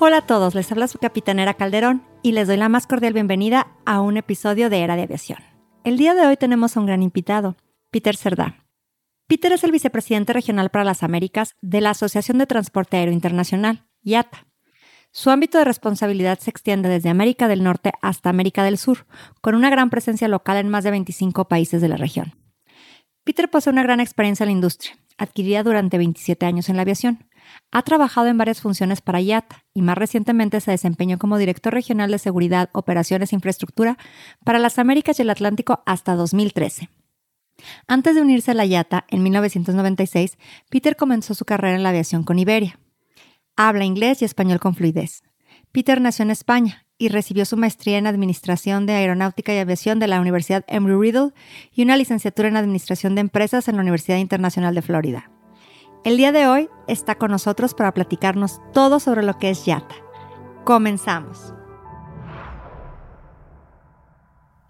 Hola a todos, les habla su capitanera Calderón y les doy la más cordial bienvenida a un episodio de Era de Aviación. El día de hoy tenemos a un gran invitado, Peter Cerdá. Peter es el vicepresidente regional para las Américas de la Asociación de Transporte Aéreo Internacional, IATA. Su ámbito de responsabilidad se extiende desde América del Norte hasta América del Sur, con una gran presencia local en más de 25 países de la región. Peter posee una gran experiencia en la industria, adquirida durante 27 años en la aviación. Ha trabajado en varias funciones para IATA y más recientemente se desempeñó como director regional de seguridad, operaciones e infraestructura para las Américas y el Atlántico hasta 2013. Antes de unirse a la IATA en 1996, Peter comenzó su carrera en la aviación con Iberia. Habla inglés y español con fluidez. Peter nació en España y recibió su maestría en Administración de Aeronáutica y Aviación de la Universidad Embry-Riddle y una licenciatura en Administración de Empresas en la Universidad Internacional de Florida. El día de hoy está con nosotros para platicarnos todo sobre lo que es YATA. Comenzamos.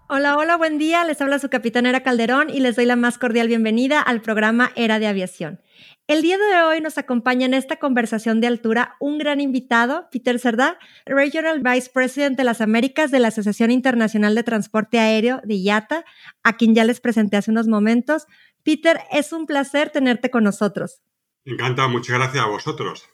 Hola, hola, buen día. Les habla su capitanera Calderón y les doy la más cordial bienvenida al programa Era de Aviación. El día de hoy nos acompaña en esta conversación de altura un gran invitado, Peter Cerdá, Regional Vice President de las Américas de la Asociación Internacional de Transporte Aéreo de IATA, a quien ya les presenté hace unos momentos. Peter, es un placer tenerte con nosotros. Encanta, muchas gracias a vosotros.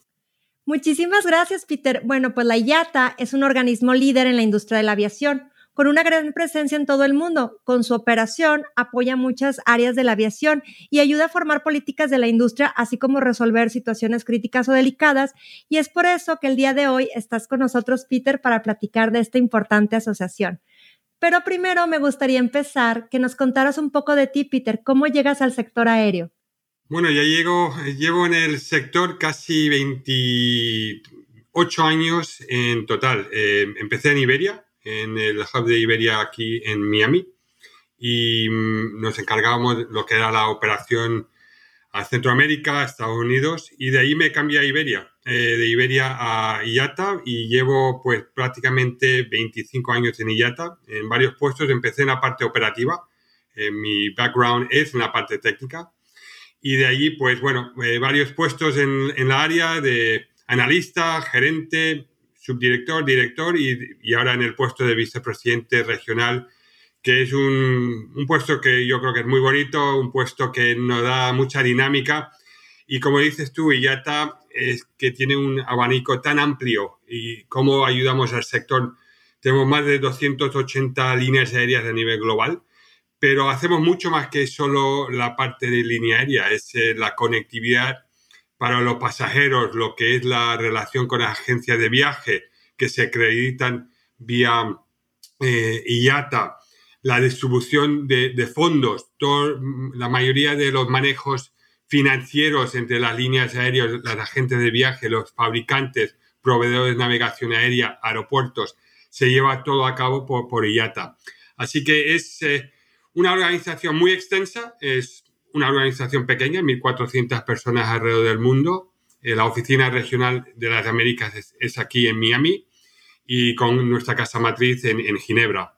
Muchísimas gracias, Peter. Bueno, pues la IATA es un organismo líder en la industria de la aviación con una gran presencia en todo el mundo. Con su operación apoya muchas áreas de la aviación y ayuda a formar políticas de la industria, así como resolver situaciones críticas o delicadas. Y es por eso que el día de hoy estás con nosotros, Peter, para platicar de esta importante asociación. Pero primero me gustaría empezar que nos contaras un poco de ti, Peter. ¿Cómo llegas al sector aéreo? Bueno, ya llego, llevo en el sector casi 28 años en total. Eh, empecé en Iberia, en el hub de Iberia aquí en Miami y mm, nos encargábamos lo que era la operación a Centroamérica, Estados Unidos y de ahí me cambié a Iberia, eh, de Iberia a IATA y llevo pues prácticamente 25 años en IATA, en varios puestos, empecé en la parte operativa, eh, mi background es en la parte técnica y de allí pues bueno, eh, varios puestos en, en la área de analista, gerente, subdirector, director y, ahora en el puesto de vicepresidente regional, que es un, puesto que yo creo que es muy bonito, un puesto que nos da mucha dinámica y como dices tú, IATA es que tiene un abanico tan amplio y cómo ayudamos al sector. Tenemos más de 280 líneas aéreas a nivel global, pero hacemos mucho más que solo la parte de línea aérea, es eh, la conectividad para los pasajeros, lo que es la relación con agencias de viaje que se acreditan vía eh, IATA, la distribución de, fondos, la mayoría de los manejos financieros entre las líneas aéreas, las agentes de viaje, los fabricantes, proveedores de navegación aérea, aeropuertos, se lleva todo a cabo por, IATA. Así que es eh, una organización muy extensa, es una organización pequeña, 1.400 personas alrededor del mundo. Eh, la oficina regional de las Américas es, aquí en Miami y con nuestra casa matriz en, en Ginebra.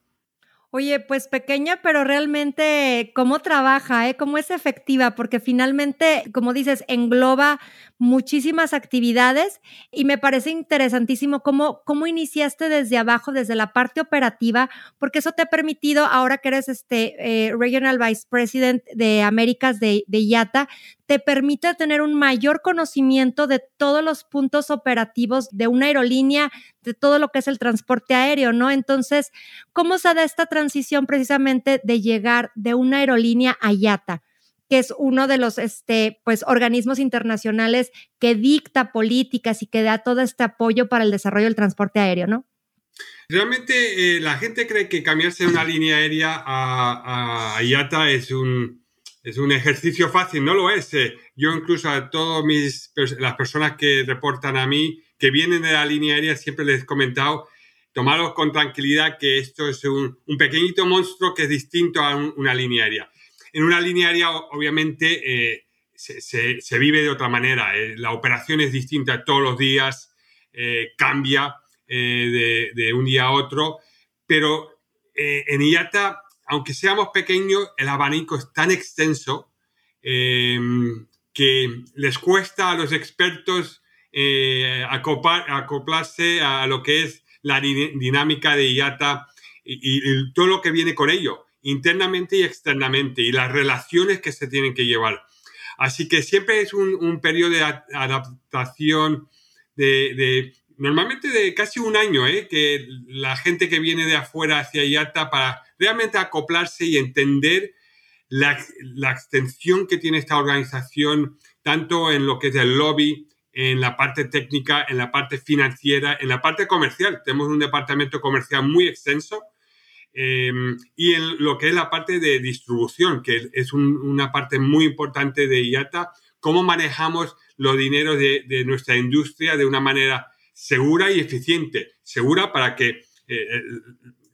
Oye, pues pequeña, pero realmente cómo trabaja, ¿eh? cómo es efectiva, porque finalmente, como dices, engloba muchísimas actividades y me parece interesantísimo cómo, cómo iniciaste desde abajo, desde la parte operativa, porque eso te ha permitido, ahora que eres este eh, Regional Vice President de Américas de, de IATA, te permite tener un mayor conocimiento de todos los puntos operativos de una aerolínea, de todo lo que es el transporte aéreo, ¿no? Entonces, ¿cómo se da esta transición precisamente de llegar de una aerolínea a IATA? que es uno de los este, pues, organismos internacionales que dicta políticas y que da todo este apoyo para el desarrollo del transporte aéreo, ¿no? Realmente eh, la gente cree que cambiarse de una línea aérea a, IATA es un, es un ejercicio fácil, no lo es. Eh. Yo incluso a todas mis, las personas que reportan a mí, que vienen de la línea aérea, siempre les he comentado, tomarlos con tranquilidad que esto es un, pequeñito monstruo que es distinto a una línea aérea. En una línea aérea, obviamente, eh, se, vive de otra manera. Eh, la operación es distinta todos los días, eh, cambia de, de, un día a otro, pero en IATA, aunque seamos pequeños, el abanico es tan extenso que les cuesta a los expertos eh, acoplarse a lo que es la dinámica de IATA y, todo lo que viene con ello, internamente y externamente, y las relaciones que se tienen que llevar. Así que siempre es un, periodo de adaptación de, normalmente de casi un año, ¿eh? que la gente que viene de afuera hacia IATA para realmente acoplarse y entender la, extensión que tiene esta organización, tanto en lo que es el lobby, en la parte técnica, en la parte financiera, en la parte comercial. Tenemos un departamento comercial muy extenso em, y en lo que es la parte de distribución, que es una parte muy importante de IATA, cómo manejamos los dineros de, nuestra industria de una manera segura y eficiente. Segura para que eh, eh,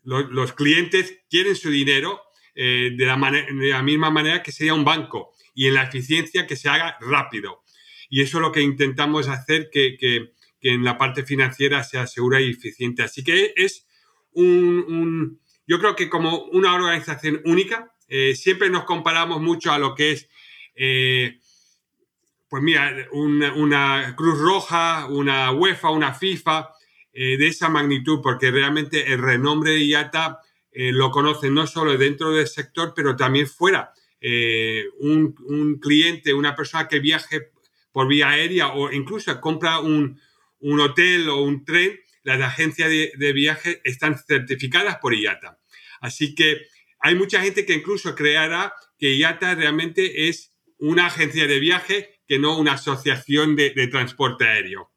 los, clientes quieren su dinero eh, de, la de la misma manera que sería un banco y en la eficiencia que se haga rápido. Y eso es lo que intentamos hacer, que, en la parte financiera sea segura y eficiente. Así que es un, yo creo que como una organización única, siempre nos comparamos mucho a lo que es, pues mira, una, Cruz Roja, una UEFA, una FIFA, eh, de esa magnitud, porque realmente el renombre de IATA lo conocen no solo dentro del sector, pero también fuera. Un, un, cliente, una persona que viaje por vía aérea o incluso compra un, hotel o un tren, las agencias de, viaje están certificadas por IATA. Así que hay mucha gente que incluso creará que IATA realmente es una agencia de viaje que no una asociación de, de transporte aéreo.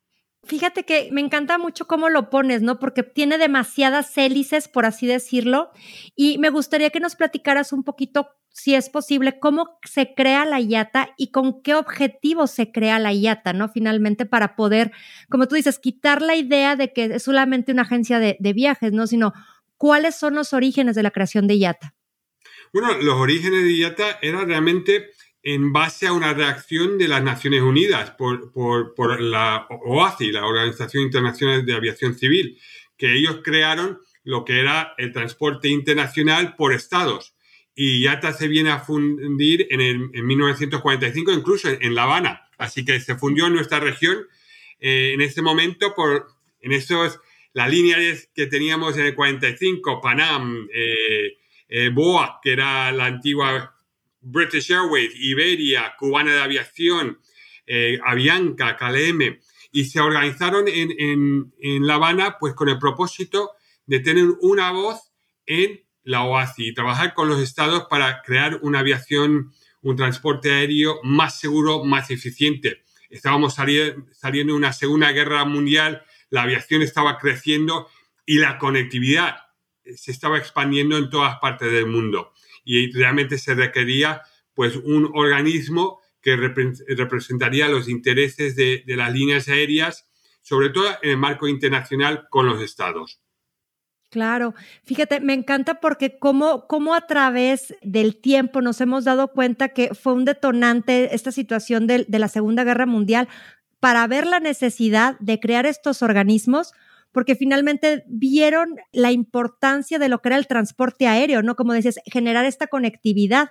Fíjate que me encanta mucho cómo lo pones, ¿no? Porque tiene demasiadas hélices, por así decirlo, y me gustaría que nos platicaras un poquito si es posible, cómo se crea la IATA y con qué objetivo se crea la IATA, ¿no? Finalmente, para poder, como tú dices, quitar la idea de que es solamente una agencia de, viajes, ¿no? Sino, ¿cuáles son los orígenes de la creación de IATA? Bueno, los orígenes de IATA eran realmente en base a una reacción de las Naciones Unidas por, por la OACI, la Organización Internacional de Aviación Civil, que ellos crearon lo que era el transporte internacional por estados y IATA se viene a fundir en, en 1945, incluso en, La Habana. Así que se fundió en nuestra región eh, en ese momento por, en esos, las líneas que teníamos en el 45, Panam, eh, eh, BOA, que era la antigua British Airways, Iberia, Cubana de Aviación, Avianca, KLM, y se organizaron en, en, en La Habana pues con el propósito de tener una voz en la OACI y trabajar con los estados para crear una aviación, un transporte aéreo más seguro, más eficiente. Estábamos saliendo de una segunda guerra mundial, la aviación estaba creciendo y la conectividad se estaba expandiendo en todas partes del mundo. Y realmente se requería pues un organismo que representaría los intereses de las líneas aéreas, sobre todo en el marco internacional con los estados. Claro, fíjate, me encanta porque cómo, cómo a través del tiempo nos hemos dado cuenta que fue un detonante esta situación de, de la Segunda Guerra Mundial para ver la necesidad de crear estos organismos porque finalmente vieron la importancia de lo que era el transporte aéreo, ¿no? Como decías, generar esta conectividad.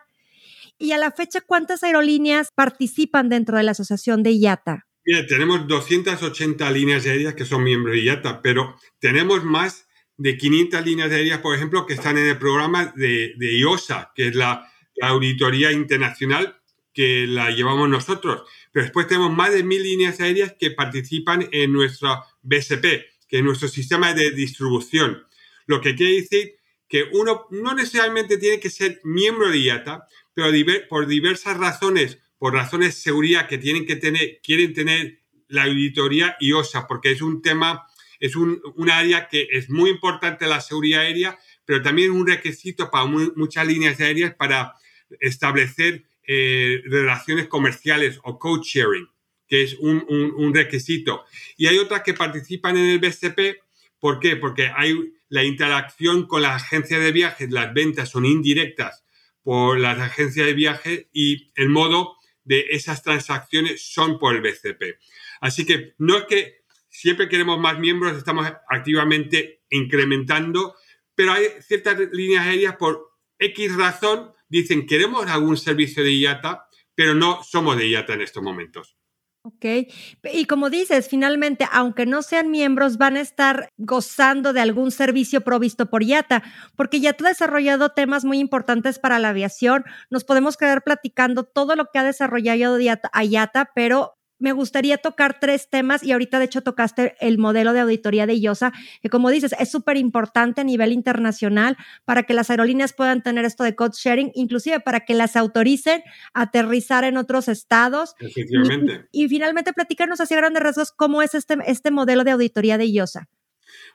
Y a la fecha, ¿cuántas aerolíneas participan dentro de la asociación de IATA? Mira, tenemos 280 líneas aéreas que son miembros de IATA, pero tenemos más de 500 líneas aéreas, por ejemplo, que están en el programa de, IOSA, que es la, auditoría internacional que la llevamos nosotros. Pero después tenemos más de mil líneas aéreas que participan en nuestro BSP, es nuestro sistema de distribución. Lo que quiere decir que uno no necesariamente tiene que ser miembro de IATA, pero por diversas razones, por razones de seguridad que tienen que tener, quieren tener la auditoría IOSA, porque es un tema es un, área que es muy importante la seguridad aérea, pero también un requisito para muchas líneas aéreas para establecer eh, relaciones comerciales o code sharing. Que es un, requisito. Y hay otras que participan en el BCP. ¿Por qué? Porque hay la interacción con las agencias de viajes, las ventas son indirectas por las agencias de viajes y el modo de esas transacciones son por el BCP. Así que no es que siempre queremos más miembros, estamos activamente incrementando, pero hay ciertas líneas aéreas por X razón, dicen queremos algún servicio de IATA, pero no somos de IATA en estos momentos. Ok, y como dices, finalmente, aunque no sean miembros, van a estar gozando de algún servicio provisto por IATA, porque IATA ha desarrollado temas muy importantes para la aviación. Nos podemos quedar platicando todo lo que ha desarrollado IATA, pero me gustaría tocar tres temas y ahorita de hecho tocaste el modelo de auditoría de IOSA, que como dices, es súper importante a nivel internacional para que las aerolíneas puedan tener esto de code sharing, inclusive para que las autoricen a aterrizar en otros estados. Efectivamente. Y, finalmente platicarnos así grandes rasgos cómo es este, este modelo de auditoría de IOSA.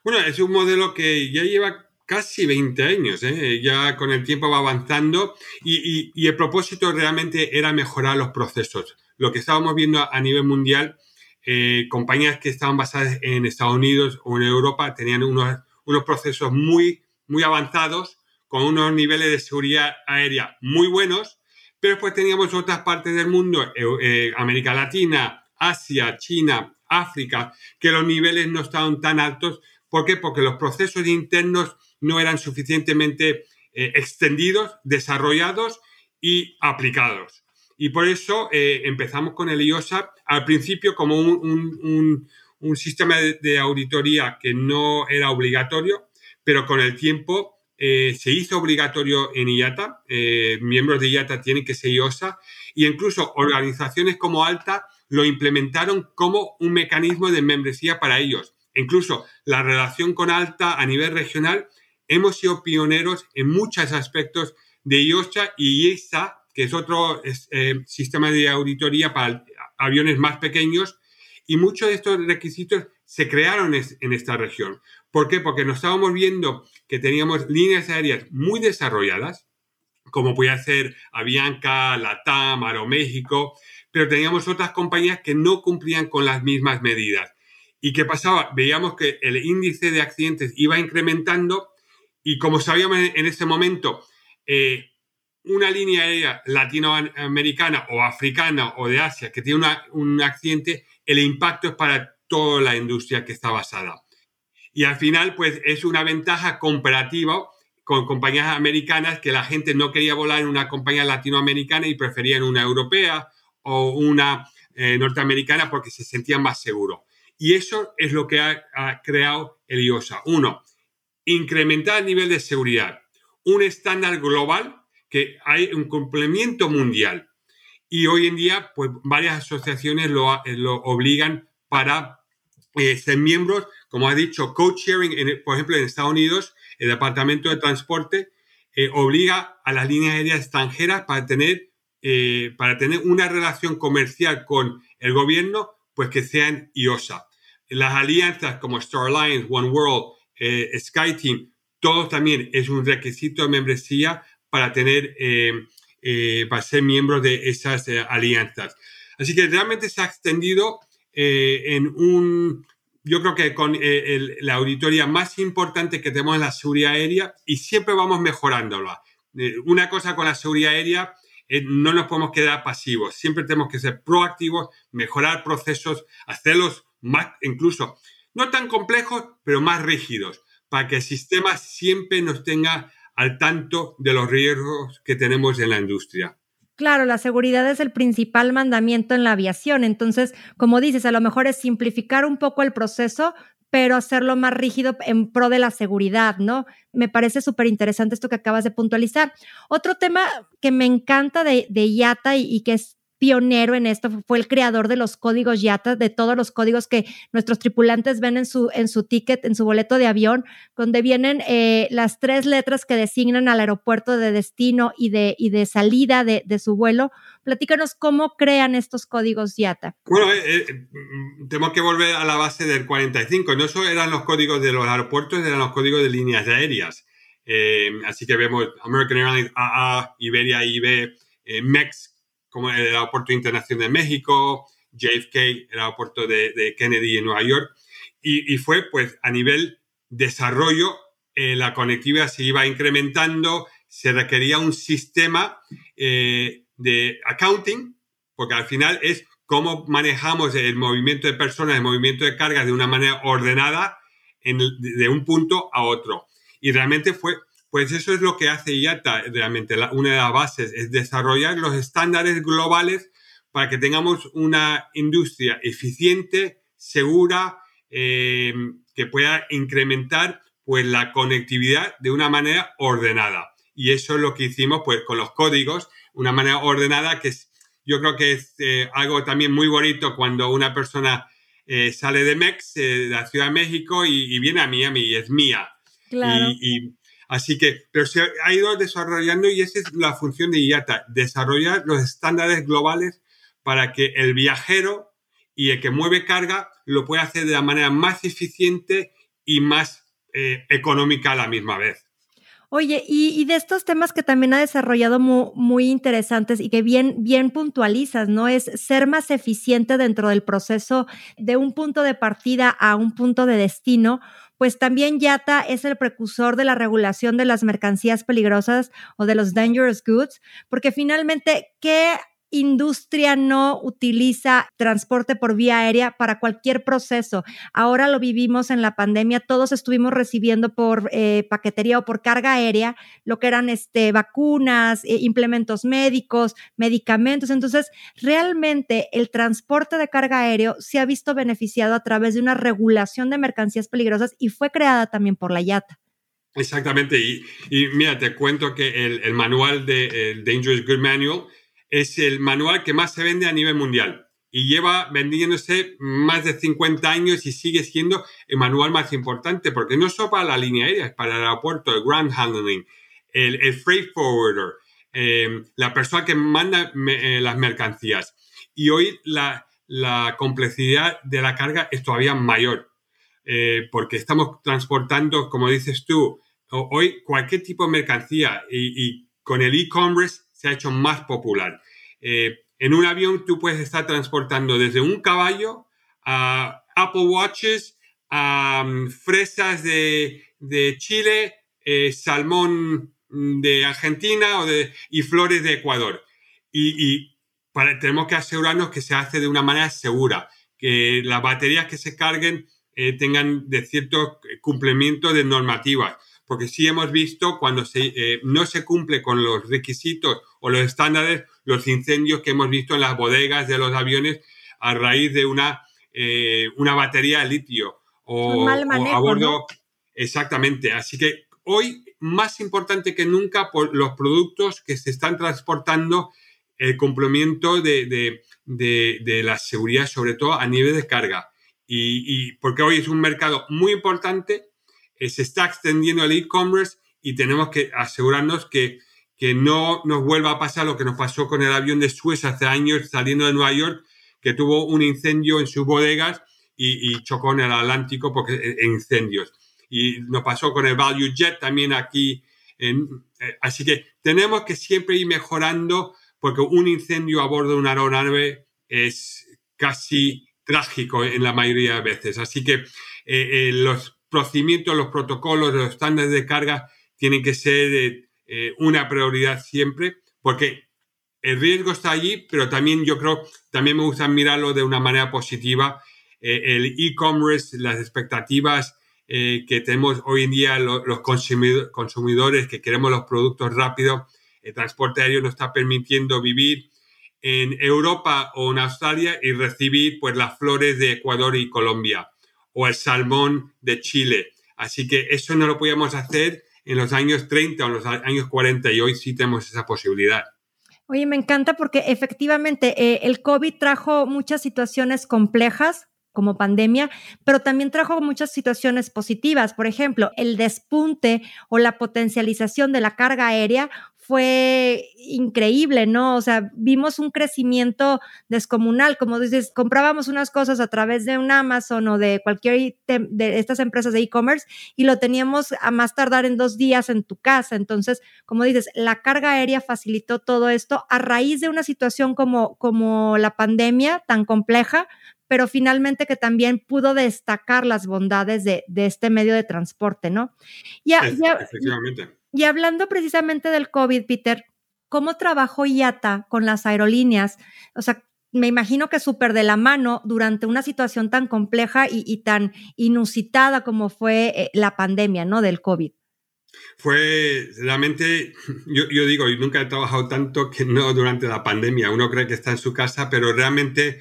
Bueno, es un modelo que ya lleva casi 20 años, ¿eh? ya con el tiempo va avanzando y, y el propósito realmente era mejorar los procesos lo que estábamos viendo a nivel mundial, eh, compañías que estaban basadas en Estados Unidos o en Europa tenían unos, unos procesos muy, muy avanzados, con unos niveles de seguridad aérea muy buenos, pero después teníamos otras partes del mundo, eh, América Latina, Asia, China, África, que los niveles no estaban tan altos. ¿Por qué? Porque los procesos internos no eran suficientemente eh, extendidos, desarrollados y aplicados. Y por eso eh, empezamos con el IOSA al principio como un, sistema de, auditoría que no era obligatorio, pero con el tiempo eh, se hizo obligatorio en IATA. Eh, miembros de IATA tienen que ser IOSA e incluso organizaciones como ALTA lo implementaron como un mecanismo de membresía para ellos. Incluso la relación con ALTA a nivel regional, hemos sido pioneros en muchos aspectos de IOSA y IESA que es otro eh, sistema de auditoría para aviones más pequeños, y muchos de estos requisitos se crearon en esta región. ¿Por qué? Porque nos estábamos viendo que teníamos líneas aéreas muy desarrolladas, como podía ser Avianca, Latam, Aeroméxico, pero teníamos otras compañías que no cumplían con las mismas medidas. ¿Y qué pasaba? Veíamos que el índice de accidentes iba incrementando y como sabíamos en ese momento, eh, una línea aérea latinoamericana o africana o de Asia que tiene un accidente, el impacto es para toda la industria que está basada. Y al final, pues es una ventaja comparativa con compañías americanas que la gente no quería volar en una compañía latinoamericana y preferían una europea o una eh, norteamericana porque se sentían más seguros. Y eso es lo que ha, ha creado el IOSA. Uno, incrementar el nivel de seguridad. Un estándar global que hay un complemento mundial. Y hoy en día, pues varias asociaciones lo, eh, lo obligan para eh, ser miembros, como ha dicho, co-sharing, por ejemplo, en Estados Unidos, el Departamento de Transporte eh, obliga a las líneas aéreas extranjeras para tener, para tener una relación comercial con el gobierno, pues que sean IOSA. Las alianzas como Star Alliance, One World, SkyTeam, todos también es un requisito de membresía para tener, eh, eh, para ser miembros de esas eh, alianzas. Así que realmente se ha extendido en un, yo creo que con la auditoría más importante que tenemos en la seguridad aérea y siempre vamos mejorándola. una cosa con la seguridad aérea, no nos podemos quedar pasivos, siempre tenemos que ser proactivos, mejorar procesos, hacerlos más, incluso, no tan complejos, pero más rígidos, para que el sistema siempre nos tenga al tanto de los riesgos que tenemos en la industria. Claro, la seguridad es el principal mandamiento en la aviación. Entonces, como dices, a lo mejor es simplificar un poco el proceso, pero hacerlo más rígido en pro de la seguridad, ¿no? Me parece súper interesante esto que acabas de puntualizar. Otro tema que me encanta de, de IATA y, y, que es pionero en esto, fue el creador de los códigos YATA, de todos los códigos que nuestros tripulantes ven en su, en su ticket, en su boleto de avión, donde vienen eh, las tres letras que designan al aeropuerto de destino y de, y de salida de, su vuelo. Platícanos cómo crean estos códigos YATA. Bueno, eh, eh, tenemos que volver a la base del 45. No solo eran los códigos de los aeropuertos, eran los códigos de líneas aéreas. así que vemos American Airlines AA, Iberia IB, MEX como el Aeropuerto Internacional de México, JFK, el aeropuerto de, Kennedy en Nueva York, y, fue pues a nivel desarrollo, eh, la conectividad se iba incrementando, se requería un sistema eh, de accounting, porque al final es cómo manejamos el movimiento de personas, el movimiento de cargas de una manera ordenada de un punto a otro. Y realmente fue, pues eso es lo que hace IATA, realmente una de las bases es desarrollar los estándares globales para que tengamos una industria eficiente, segura, eh, que pueda incrementar pues la conectividad de una manera ordenada. Y eso es lo que hicimos pues con los códigos, una manera ordenada que es, yo creo que es eh, algo también muy bonito cuando una persona eh, sale de Mex, de la Ciudad de México, y, viene a Miami y es mía. Claro. Y, así que, pero se ha ido desarrollando y esa es la función de IATA, desarrollar los estándares globales para que el viajero y el que mueve carga lo pueda hacer de la manera más eficiente y más eh, económica a la misma vez. Oye, y, de estos temas que también ha desarrollado muy, interesantes y que bien, bien puntualizas, ¿no? Es ser más eficiente dentro del proceso de un punto de partida a un punto de destino, pues también YATA es el precursor de la regulación de las mercancías peligrosas o de los dangerous goods, porque finalmente, ¿qué industria no utiliza transporte por vía aérea para cualquier proceso. Ahora lo vivimos en la pandemia, todos estuvimos recibiendo por eh, paquetería o por carga aérea lo que eran este, vacunas, eh, implementos médicos, medicamentos. Entonces, realmente el transporte de carga aéreo se ha visto beneficiado a través de una regulación de mercancías peligrosas y fue creada también por la IATA. Exactamente, y, mira, te cuento que el, manual de Dangerous Good Manual es el manual que más se vende a nivel mundial y lleva vendiéndose más de 50 años y sigue siendo el manual más importante porque no solo para la línea aérea, es para el aeropuerto, el ground handling, el, freight forwarder, em, la persona que manda eh, las mercancías. Y hoy la, complejidad de la carga es todavía mayor eh, porque estamos transportando, como dices tú, hoy cualquier tipo de mercancía y con el e-commerce se ha hecho más popular. Eh, en un avión tú puedes estar transportando desde un caballo a Apple Watches, a mm, fresas de, Chile, eh, salmón de Argentina o de, y flores de Ecuador. Y, tenemos que asegurarnos que se hace de una manera segura, que las baterías que se carguen eh, tengan de cierto cumplimiento de normativas porque sí hemos visto cuando se, no se cumple con los requisitos o los estándares, los incendios que hemos visto en las bodegas de los aviones a raíz de una, eh, una batería de litio o, a bordo. Exactamente. Así que hoy, más importante que nunca, por los productos que se están transportando, el complemento de, la seguridad, sobre todo a nivel de carga. Y, porque hoy es un mercado muy importante, eh, se está extendiendo el e-commerce y tenemos que asegurarnos que que no nos vuelva a pasar lo que nos pasó con el avión de Suez hace años saliendo de Nueva York, que tuvo un incendio en sus bodegas y, chocó en el Atlántico porque en eh, incendios. Y nos pasó con el Value Jet también aquí. En, eh, así que tenemos que siempre ir mejorando porque un incendio a bordo de una aeronave es casi trágico en la mayoría de veces. Así que eh, los procedimientos, los protocolos, los estándares de carga tienen que ser eh, una prioridad siempre, porque el riesgo está allí, pero también yo creo, también me gusta mirarlo de una manera positiva. Eh, el e-commerce, las expectativas eh, que tenemos hoy en día los consumidores que queremos los productos rápidos, el transporte aéreo nos está permitiendo vivir en Europa o en Australia y recibir pues las flores de Ecuador y Colombia o el salmón de Chile. Así que eso no lo podíamos hacer en los años 30 o en los años 40 y hoy sí tenemos esa posibilidad. Oye, me encanta porque efectivamente eh, el COVID trajo muchas situaciones complejas como pandemia, pero también trajo muchas situaciones positivas. Por ejemplo, el despunte o la potencialización de la carga aérea fue increíble, ¿no? O sea, vimos un crecimiento descomunal, como dices, comprábamos unas cosas a través de un Amazon o de cualquier de estas empresas de e-commerce y lo teníamos a más tardar en dos días en tu casa. Entonces, como dices, la carga aérea facilitó todo esto a raíz de una situación como, como la pandemia tan compleja, pero finalmente que también pudo destacar las bondades de, este medio de transporte, ¿no? Ya, efectivamente. Y hablando precisamente del COVID, Peter, ¿cómo trabajó IATA con las aerolíneas? O sea, me imagino que súper de la mano durante una situación tan compleja y, tan inusitada como fue eh, la pandemia, ¿no? Del COVID. Fue realmente, yo, yo digo, y nunca he trabajado tanto que no durante la pandemia. Uno cree que está en su casa, pero realmente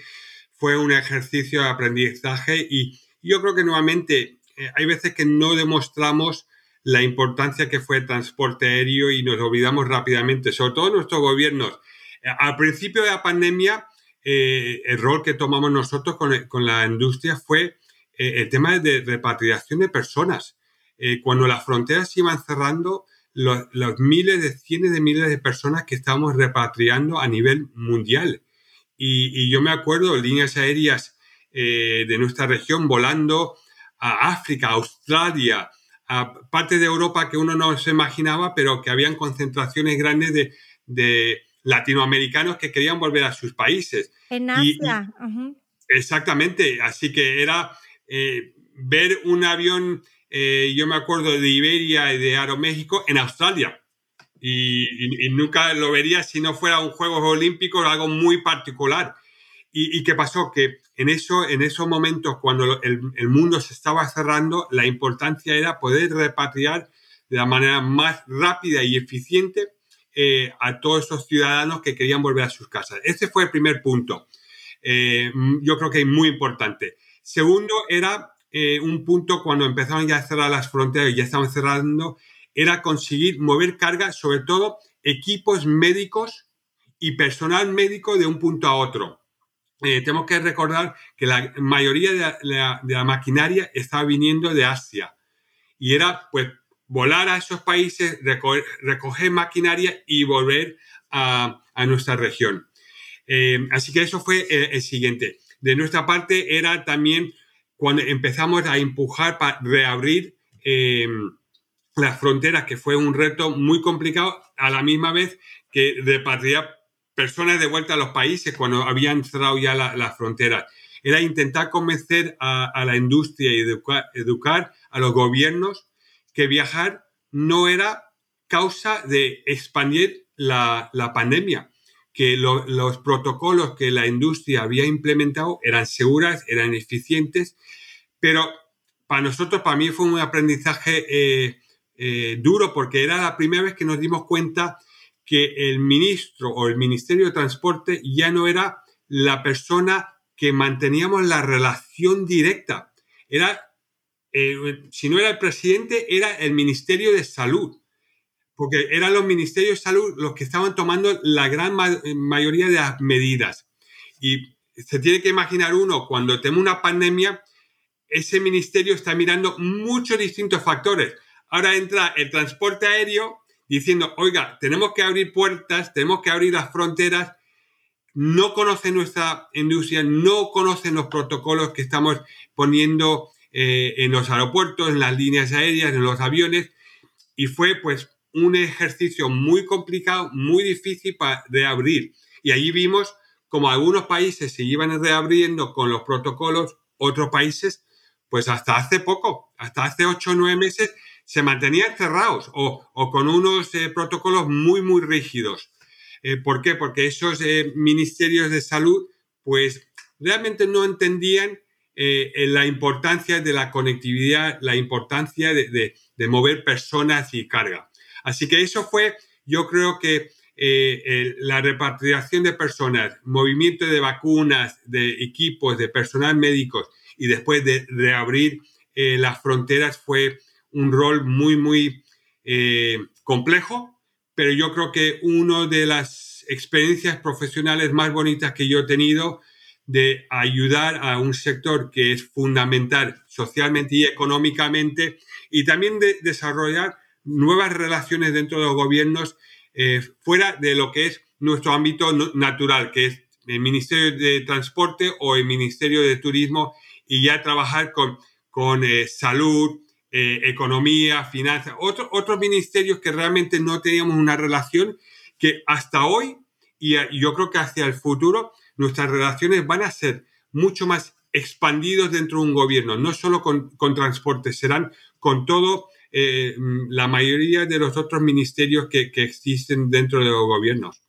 fue un ejercicio de aprendizaje y yo creo que nuevamente eh, hay veces que no demostramos la importancia que fue el transporte aéreo y nos olvidamos rápidamente, sobre todo nuestros gobiernos. Eh, al principio de la pandemia, eh, el rol que tomamos nosotros con, la industria fue el tema de repatriación de personas. cuando las fronteras se iban cerrando, los, los, miles de cientos de miles de personas que estábamos repatriando a nivel mundial. Y, yo me acuerdo líneas aéreas eh, de nuestra región volando a África, Australia, a partes de Europa que uno no se imaginaba, pero que habían concentraciones grandes de, latinoamericanos que querían volver a sus países. En Asia. Exactamente, así que era eh, ver un avión, eh, yo me acuerdo de Iberia y de Aeroméxico en Australia y, nunca lo vería si no fuera un Juegos Olímpicos, algo muy particular. ¿Y, qué pasó? Que en, eso, en esos momentos, cuando el, mundo se estaba cerrando, la importancia era poder repatriar de la manera más rápida y eficiente eh, a todos esos ciudadanos que querían volver a sus casas. Ese fue el primer punto. Eh, yo creo que es muy importante. Segundo, era eh, un punto cuando empezaron ya a cerrar las fronteras y ya estaban cerrando, era conseguir mover carga, sobre todo equipos médicos y personal médico de un punto a otro. Eh, tenemos que recordar que la mayoría de la, maquinaria estaba viniendo de Asia y era pues volar a esos países, recoger, maquinaria y volver a, nuestra región. Eh, así que eso fue el, siguiente. De nuestra parte era también cuando empezamos a empujar para reabrir eh, las fronteras, que fue un reto muy complicado, a la misma vez que repatriar personas de vuelta a los países cuando habían cerrado ya las fronteras. Era intentar convencer a, la industria y educar, a los gobiernos que viajar no era causa de expandir la, pandemia, que los protocolos que la industria había implementado eran seguras, eran eficientes, pero para nosotros, para mí fue un aprendizaje eh, eh, duro porque era la primera vez que nos dimos cuenta que el ministro o el Ministerio de Transporte ya no era la persona que manteníamos la relación directa. Era, eh, si no era el presidente, era el Ministerio de Salud. Porque eran los ministerios de salud los que estaban tomando la gran mayoría de las medidas. Y se tiene que imaginar uno, cuando tenemos una pandemia, ese ministerio está mirando muchos distintos factores ahora entra el transporte aéreo diciendo, oiga, tenemos que abrir puertas, tenemos que abrir las fronteras, no conoce nuestra industria, no conocen los protocolos que estamos poniendo eh, en los aeropuertos, en las líneas aéreas, en los aviones, y fue pues un ejercicio muy complicado, muy difícil para reabrir. Y allí vimos como algunos países se iban reabriendo con los protocolos, otros países, pues hasta hace poco, hasta hace ocho o nueve meses, se mantenían cerrados o, con unos eh, protocolos muy, muy rígidos. Eh, ¿Por qué? Porque esos eh, ministerios de salud, pues realmente no entendían la importancia de la conectividad, la importancia de, mover personas y carga. Así que eso fue, yo creo que la repatriación de personas, movimiento de vacunas, de equipos, de personal médicos y después de reabrir las fronteras fue un rol muy, muy eh, complejo, pero yo creo que una de las experiencias profesionales más bonitas que yo he tenido de ayudar a un sector que es fundamental socialmente y económicamente y también de desarrollar nuevas relaciones dentro de los gobiernos eh, fuera de lo que es nuestro ámbito natural, que es el Ministerio de Transporte o el Ministerio de Turismo, y ya trabajar con, con eh, salud, eh, economía, finanzas, otros ministerios que realmente no teníamos una relación que hasta hoy y yo creo que hacia el futuro nuestras relaciones van a ser mucho más expandidos dentro de un gobierno, no solo con, con transporte, serán con todo eh, la mayoría de los otros ministerios que, que existen dentro de los gobiernos.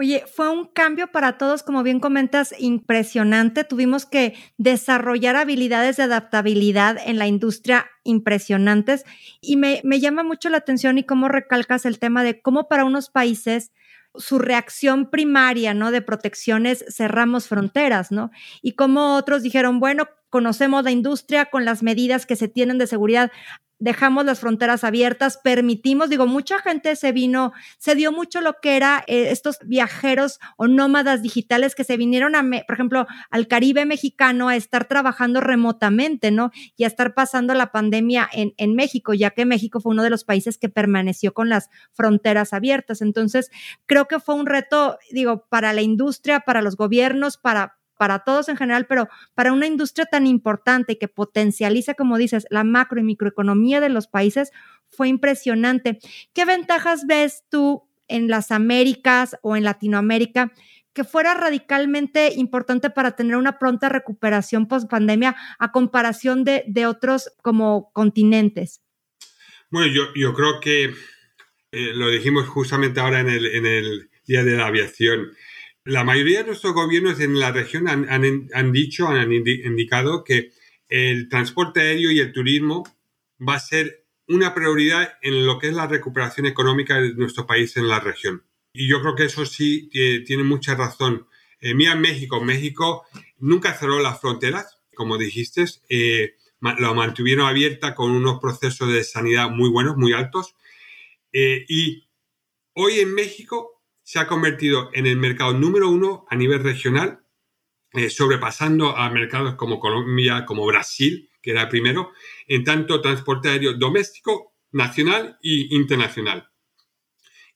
Oye, fue un cambio para todos, como bien comentas, impresionante. Tuvimos que desarrollar habilidades de adaptabilidad en la industria impresionantes y me, me, llama mucho la atención y cómo recalcas el tema de cómo para unos países su reacción primaria, ¿no? De protecciones, cerramos fronteras, ¿no? Y como otros dijeron, bueno, conocemos la industria con las medidas que se tienen de seguridad, dejamos las fronteras abiertas, permitimos, digo, mucha gente se vino, se dio mucho lo que era eh, estos viajeros o nómadas digitales que se vinieron a, por ejemplo, al Caribe mexicano a estar trabajando remotamente, ¿no? Y a estar pasando la pandemia en, en México, ya que México fue uno de los países que permaneció con las fronteras abiertas. Entonces, creo que fue un reto, digo, para la industria, para los gobiernos, para, para todos en general, pero para una industria tan importante que potencializa, como dices, la macro y microeconomía de los países, fue impresionante. ¿Qué ventajas ves tú en las Américas o en Latinoamérica que fuera radicalmente importante para tener una pronta recuperación post pandemia a comparación de, otros como continentes? Bueno, yo, creo que eh, lo dijimos justamente ahora en el Día de la Aviación la mayoría de nuestros gobiernos en la región han, dicho, han indicado que el transporte aéreo y el turismo va a ser una prioridad en lo que es la recuperación económica de nuestro país en la región. Y yo creo que eso sí tiene mucha razón. Eh, mira México, México nunca cerró las fronteras, como dijiste, eh, lo mantuvieron abierta con unos procesos de sanidad muy buenos, muy altos. Eh, y hoy en México se ha convertido en el mercado número uno a nivel regional, eh, sobrepasando a mercados como Colombia, como Brasil, que era el primero, en tanto transporte aéreo doméstico, nacional e internacional.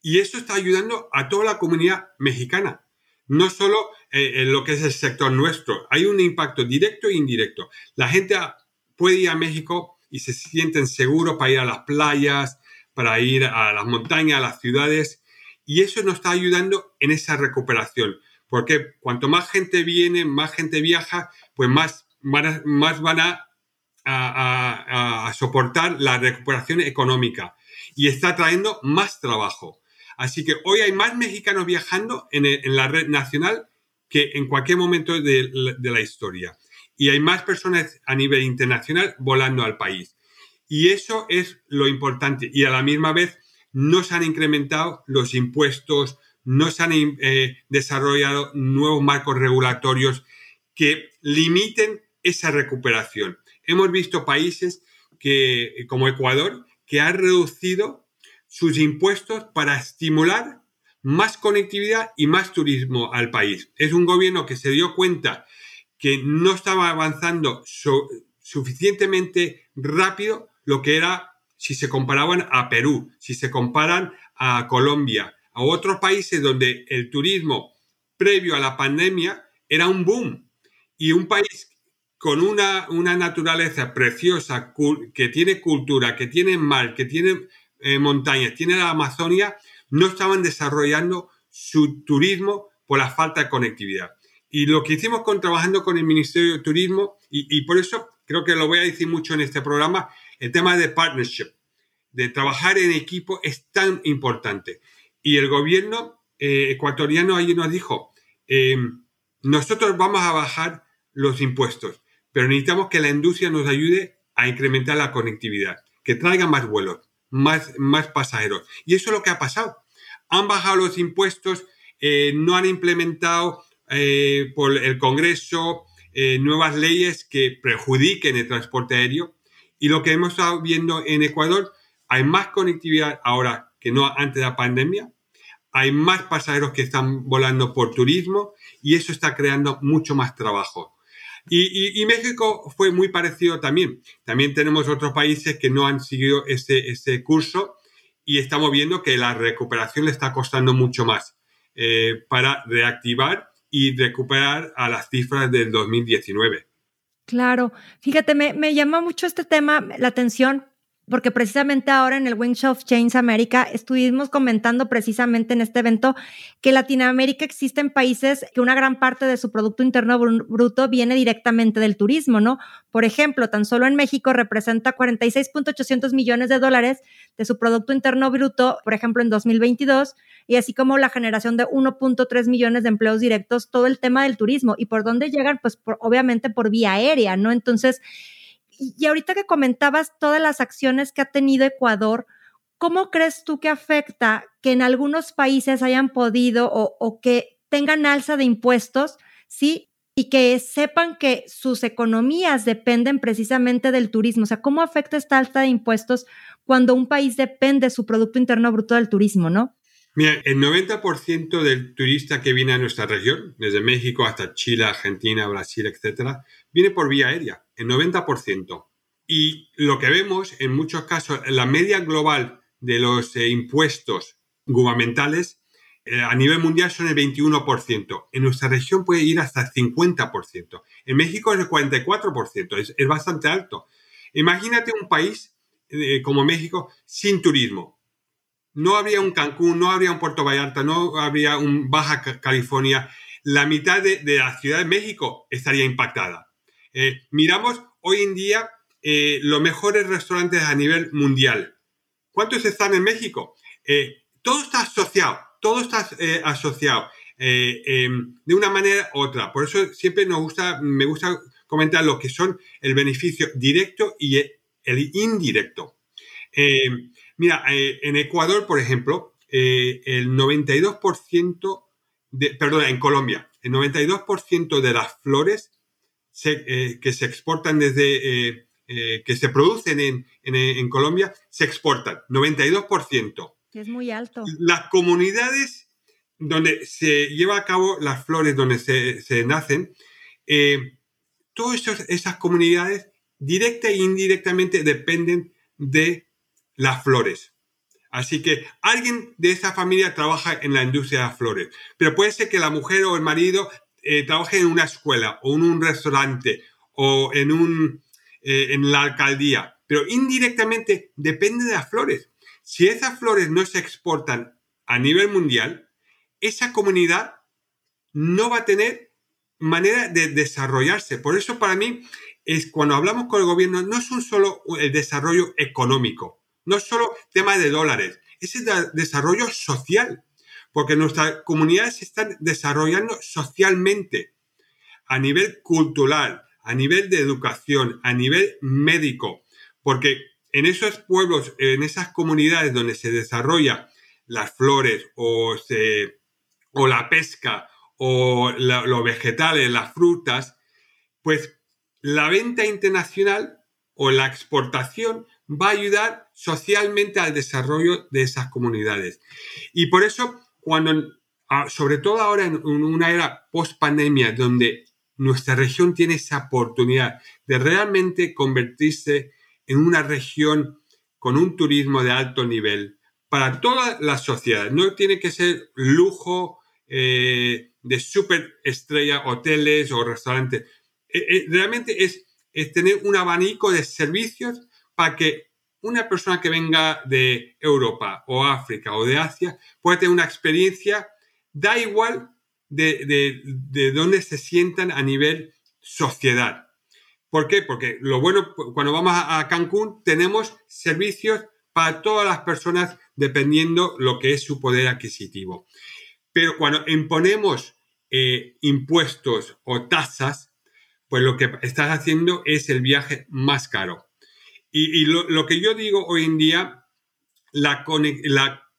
Y eso está ayudando a toda la comunidad mexicana, no solo eh, en lo que es el sector nuestro. Hay un impacto directo e indirecto. La gente puede ir a México y se sienten seguros para ir a las playas, para ir a las montañas, a las ciudades, y eso nos está ayudando en esa recuperación, porque cuanto más gente viene, más gente viaja, pues más, más van a, a, soportar la recuperación económica y está trayendo más trabajo. Así que hoy hay más mexicanos viajando en, la red nacional que en cualquier momento de, la historia. Y hay más personas a nivel internacional volando al país. Y eso es lo importante. Y a la misma vez no se han incrementado los impuestos, no se han eh, desarrollado nuevos marcos regulatorios que limiten esa recuperación. Hemos visto países que, como Ecuador, que han reducido sus impuestos para estimular más conectividad y más turismo al país. Es un gobierno que se dio cuenta que no estaba avanzando suficientemente rápido lo que era si se comparaban a Perú, si se comparan a Colombia, a otros países donde el turismo previo a la pandemia era un boom y un país con una, una naturaleza preciosa, que tiene cultura, que tiene mar, que tiene eh, montañas, tiene la Amazonia, no estaban desarrollando su turismo por la falta de conectividad. Y lo que hicimos con trabajando con el Ministerio de Turismo, y, y por eso creo que lo voy a decir mucho en este programa, el tema de partnership, de trabajar en equipo es tan importante. Y el gobierno eh, ecuatoriano ahí nos dijo, eh, nosotros vamos a bajar los impuestos, pero necesitamos que la industria nos ayude a incrementar la conectividad, que traiga más vuelos, más, más pasajeros. Y eso es lo que ha pasado. Han bajado los impuestos, eh, no han implementado por el Congreso nuevas leyes que perjudiquen el transporte aéreo y lo que hemos estado viendo en Ecuador, hay más conectividad ahora que no antes de la pandemia, hay más pasajeros que están volando por turismo y eso está creando mucho más trabajo. Y, México fue muy parecido también. También tenemos otros países que no han seguido ese, curso y estamos viendo que la recuperación le está costando mucho más eh, para reactivar y recuperar a las cifras del 2019. Claro, fíjate, me, me llama mucho este tema la atención porque precisamente ahora en el Wings of Change América estuvimos comentando precisamente en este evento que Latinoamérica existen países que una gran parte de su Producto Interno Bruto viene directamente del turismo, ¿no? Por ejemplo, tan solo en México representa 46.800 millones de dólares de su Producto Interno Bruto, por ejemplo, en 2022, y así como la generación de 1.3 millones de empleos directos, todo el tema del turismo. ¿Y por dónde llegan? Pues obviamente por vía aérea, ¿no? Entonces, y ahorita que comentabas todas las acciones que ha tenido Ecuador, ¿cómo crees tú que afecta que en algunos países hayan podido o, que tengan alza de impuestos, sí? Y que sepan que sus economías dependen precisamente del turismo. O sea, ¿cómo afecta esta alza de impuestos cuando un país depende de su Producto Interno Bruto del turismo, no? Mira, el 90% del turista que viene a nuestra región, desde México hasta Chile, Argentina, Brasil, etcétera, viene por vía aérea, el 90%. Y lo que vemos en muchos casos, la media global de los eh, impuestos gubernamentales eh, a nivel mundial son el 21%. En nuestra región puede ir hasta el 50%. En México es el 44%, es, es bastante alto. Imagínate un país eh, como México sin turismo no habría un Cancún, no habría un Puerto Vallarta, no habría un Baja California. La mitad de, la Ciudad de México estaría impactada. Eh, miramos hoy en día eh, los mejores restaurantes a nivel mundial. ¿Cuántos están en México? Eh, todo está asociado, todo está asociado em, de una manera u otra. Por eso siempre nos gusta, me gusta comentar lo que son el beneficio directo y el indirecto. Mira, en Ecuador, por ejemplo, el 92% de, perdón, en Colombia, el 92% de las flores eh, que se exportan desde, que se producen en, en, Colombia, se exportan, 92%. Es muy alto. Las comunidades donde se lleva a cabo las flores, donde se, se nacen, todas esas comunidades, directa e indirectamente, dependen de las flores. Así que alguien de esa familia trabaja en la industria de las flores, pero puede ser que la mujer o el marido eh, trabaje en una escuela o en un restaurante o en, un, eh, en la alcaldía, pero indirectamente depende de las flores. Si esas flores no se exportan a nivel mundial, esa comunidad no va a tener manera de desarrollarse. Por eso para mí es cuando hablamos con el gobierno no es un solo el desarrollo económico, no es solo tema de dólares, es el desarrollo social, porque nuestras comunidades se están desarrollando socialmente, a nivel cultural, a nivel de educación, a nivel médico, porque en esos pueblos, en esas comunidades donde se desarrolla las flores o, o la pesca o los vegetales, las frutas, pues la venta internacional o la exportación va a ayudar socialmente al desarrollo de esas comunidades. Y por eso, cuando, sobre todo ahora en una era post pandemia, donde nuestra región tiene esa oportunidad de realmente convertirse en una región con un turismo de alto nivel para toda la sociedad. No tiene que ser lujo eh, de super estrella, hoteles o restaurantes. Eh, eh, realmente es tener un abanico de servicios para que una persona que venga de Europa o África o de Asia pueda tener una experiencia, da igual de, dónde se sientan a nivel sociedad. ¿Por qué? Porque lo bueno, cuando vamos a Cancún, tenemos servicios para todas las personas dependiendo lo que es su poder adquisitivo. Pero cuando imponemos eh, impuestos o tasas, pues lo que estás haciendo es el viaje más caro. Y, lo, que yo digo hoy en día, la,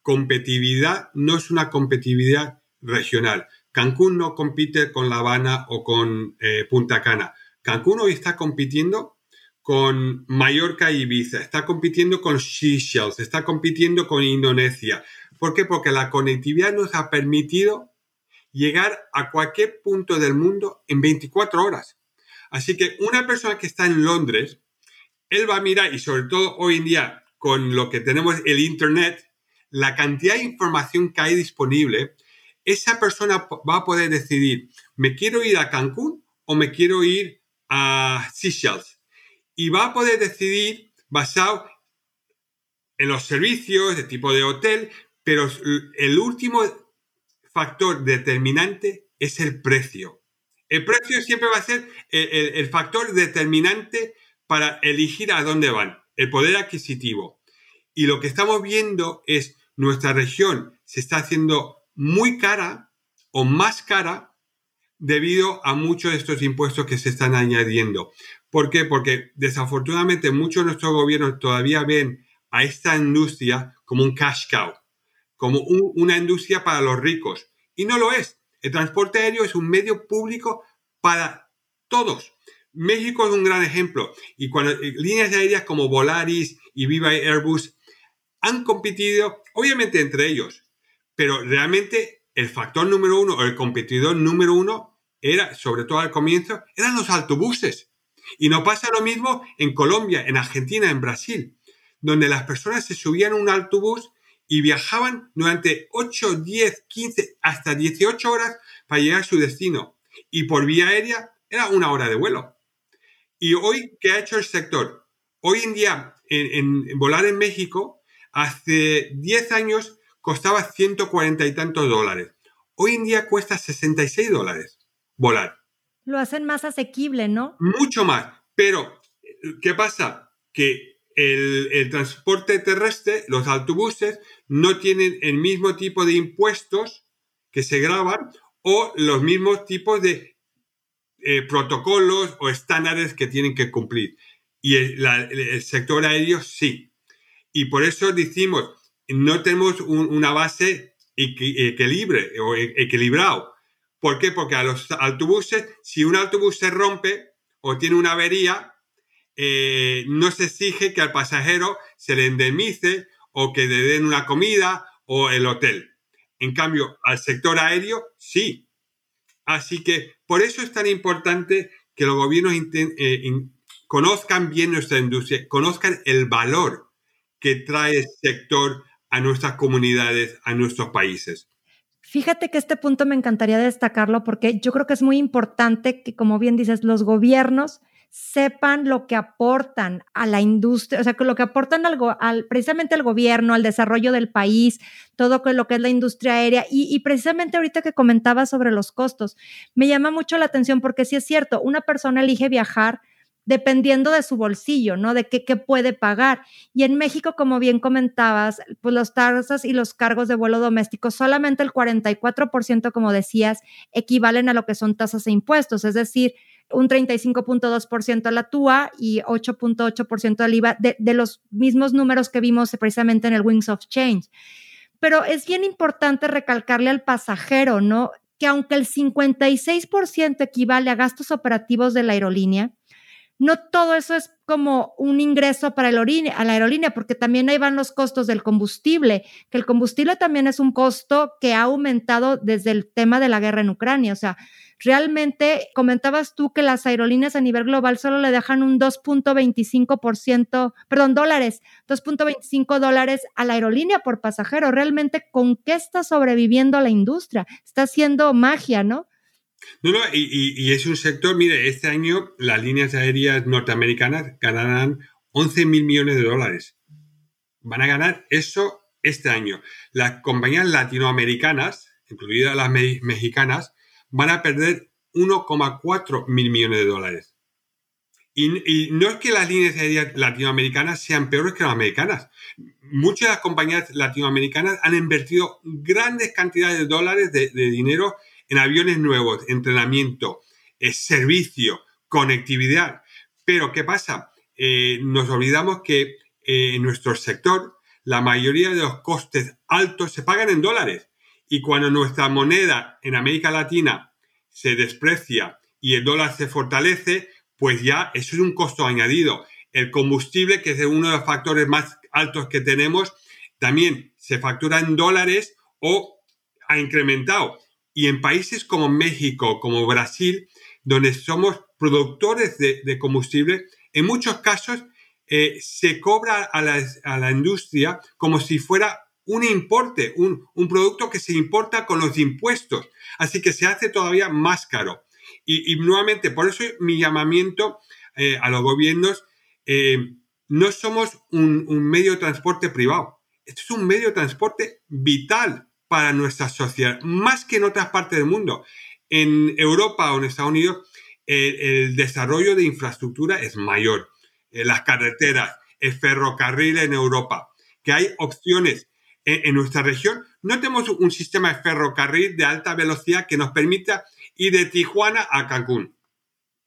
competitividad no es una competitividad regional. Cancún no compite con La Habana o con eh, Punta Cana. Cancún hoy está compitiendo con Mallorca y Ibiza, está compitiendo con Seychelles, está compitiendo con Indonesia. ¿Por qué? Porque la conectividad nos ha permitido llegar a cualquier punto del mundo en 24 horas. Así que una persona que está en Londres él va a mirar, y sobre todo hoy en día con lo que tenemos el Internet, la cantidad de información que hay disponible, esa persona va a poder decidir, ¿me quiero ir a Cancún o me quiero ir a Seychelles? Y va a poder decidir basado en los servicios de tipo de hotel, pero el último factor determinante es el precio. El precio siempre va a ser el, factor determinante para elegir a dónde van, el poder adquisitivo. Y lo que estamos viendo es nuestra región se está haciendo muy cara o más cara debido a muchos de estos impuestos que se están añadiendo. ¿Por qué? Porque desafortunadamente muchos de nuestros gobiernos todavía ven a esta industria como un cash cow, como una industria para los ricos. Y no lo es. El transporte aéreo es un medio público para todos. México es un gran ejemplo. Y cuando eh, líneas aéreas como Volaris y Viva Airbus han competido, obviamente entre ellos, pero realmente el factor número uno o el competidor número uno era, sobre todo al comienzo, eran los autobuses. Y no pasa lo mismo en Colombia, en Argentina, en Brasil, donde las personas se subían a un autobús y viajaban durante 8, 10, 15, hasta 18 horas para llegar a su destino. Y por vía aérea era una hora de vuelo. Y hoy, ¿qué ha hecho el sector? Hoy en día, en, volar en México, hace 10 años costaba 140 y tantos dólares. Hoy en día cuesta 66 dólares volar. Lo hacen más asequible, ¿no? Mucho más. Pero, ¿qué pasa? Que el, transporte terrestre, los autobuses, no tienen el mismo tipo de impuestos que se graban o los mismos tipos de eh, protocolos o estándares que tienen que cumplir. Y el, sector aéreo sí. Y por eso decimos, no tenemos una base equilibre o e, equilibrado. ¿Por qué? Porque a los autobuses, si un autobús se rompe o tiene una avería, eh, no se exige que al pasajero se le indemnice o que le den una comida o el hotel. En cambio, al sector aéreo, sí. Así que por eso es tan importante que los gobiernos eh, conozcan bien nuestra industria, conozcan el valor que trae el sector a nuestras comunidades, a nuestros países. Fíjate que este punto me encantaría destacarlo porque yo creo que es muy importante que, como bien dices, los gobiernos sepan lo que aportan a la industria, o sea, lo que aportan al, precisamente al gobierno, al desarrollo del país, todo lo que es la industria aérea. Y, y, precisamente ahorita que comentaba sobre los costos, me llama mucho la atención porque sí es cierto, una persona elige viajar dependiendo de su bolsillo, ¿no? De qué, qué puede pagar. Y en México, como bien comentabas, pues los tasas y los cargos de vuelo doméstico, solamente el 44%, como decías, equivalen a lo que son tasas e impuestos, es decir, un 35.2% a la TUA y 8.8% al IVA de, de los mismos números que vimos precisamente en el Wings of Change. Pero es bien importante recalcarle al pasajero, ¿no? Que aunque el 56% equivale a gastos operativos de la aerolínea, no todo eso es como un ingreso para el a la aerolínea, porque también ahí van los costos del combustible, que el combustible también es un costo que ha aumentado desde el tema de la guerra en Ucrania. O sea, realmente comentabas tú que las aerolíneas a nivel global solo le dejan un 2.25%, perdón, dólares, 2.25 dólares a la aerolínea por pasajero. Realmente, ¿con qué está sobreviviendo la industria? Está haciendo magia, ¿no? No, no, y, es un sector, mire, este año las líneas aéreas norteamericanas ganarán 11 mil millones de dólares. Van a ganar eso este año. Las compañías latinoamericanas, incluidas las mexicanas, van a perder 1,4 mil millones de dólares. Y, y, no es que las líneas aéreas latinoamericanas sean peores que las americanas. Muchas de las compañías latinoamericanas han invertido grandes cantidades de dólares de dinero en aviones nuevos, entrenamiento, eh, servicio, conectividad. Pero ¿qué pasa? Eh, nos olvidamos que eh, en nuestro sector la mayoría de los costes altos se pagan en dólares. Y cuando nuestra moneda en América Latina se desprecia y el dólar se fortalece, pues ya eso es un costo añadido. El combustible, que es uno de los factores más altos que tenemos, también se factura en dólares o ha incrementado. Y en países como México, como Brasil, donde somos productores de, combustible, en muchos casos eh, se cobra a la, industria como si fuera un importe, un, producto que se importa con los impuestos. Así que se hace todavía más caro. Y, nuevamente, por eso mi llamamiento eh, a los gobiernos, eh, no somos un, medio de transporte privado. Esto es un medio de transporte vital para nuestra sociedad, más que en otras partes del mundo. En Europa o en Estados Unidos, el desarrollo de infraestructura es mayor. Eh, las carreteras, el ferrocarril en Europa, que hay opciones en, nuestra región. No tenemos un sistema de ferrocarril de alta velocidad que nos permita ir de Tijuana a Cancún.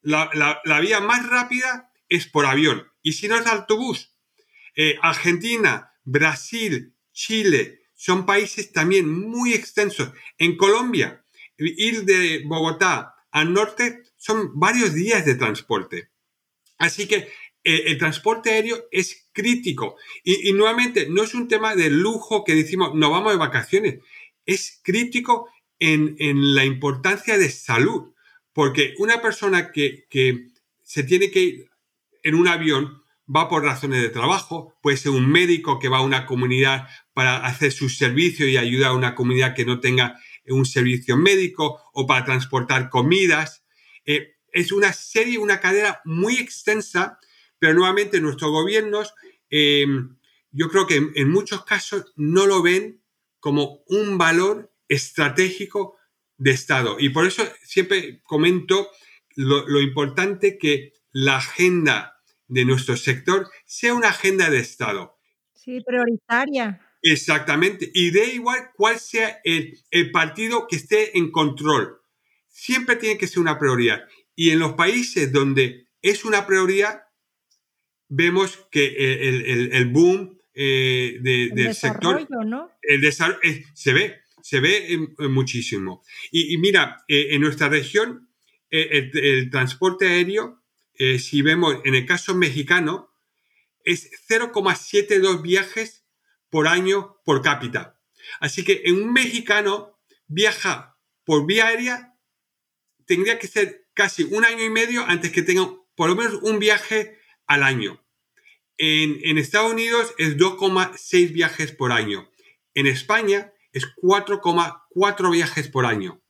La, vía más rápida es por avión. Y si no es autobús, eh, Argentina, Brasil, Chile, son países también muy extensos. En Colombia, ir de Bogotá al norte son varios días de transporte. Así que eh, el transporte aéreo es crítico. Y, nuevamente, no es un tema de lujo que decimos, no vamos de vacaciones. Es crítico en, la importancia de salud. Porque una persona que, que se tiene que ir en un avión va por razones de trabajo, puede ser un médico que va a una comunidad para hacer su servicio y ayudar a una comunidad que no tenga un servicio médico o para transportar comidas. Eh, es una serie, una cadena muy extensa pero nuevamente nuestros gobiernos, em, yo creo que en, muchos casos no lo ven como un valor estratégico de Estado. Y por eso siempre comento lo, importante que la agenda de nuestro sector sea una agenda de Estado. Sí, prioritaria. Exactamente. Y de igual cuál sea el, el, partido que esté en control. Siempre tiene que ser una prioridad. Y en los países donde es una prioridad, vemos que el, boom eh, del sector, ¿no? el desarrollo, eh, se ve, se ve muchísimo. Y, mira, eh, en nuestra región, el, transporte aéreo, si vemos en el caso mexicano, es 0,72 viajes por año por cápita. Así que en un mexicano viaja por vía aérea, tendría que ser casi un año y medio antes que tenga por lo menos un viaje al año. En, Estados Unidos es 2,6 viajes por año. En España es 4,4 viajes por año.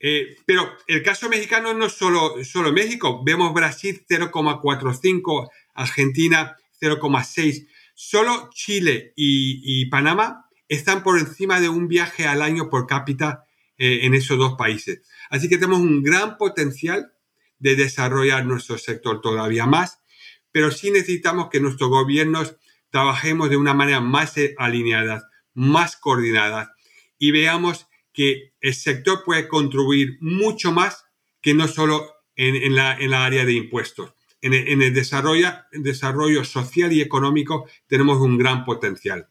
Eh, pero el caso mexicano no es solo, solo México. Vemos Brasil 0,45, Argentina 0,6. Solo Chile y, Panamá están por encima de un viaje al año por cápita eh, en esos dos países. Así que tenemos un gran potencial de desarrollar nuestro sector todavía más, pero sí necesitamos que nuestros gobiernos trabajemos de una manera más alineada, más coordinada y veamos que el sector puede contribuir mucho más que no solo en, la, área de impuestos. En el, desarrollo, desarrollo social y económico tenemos un gran potencial.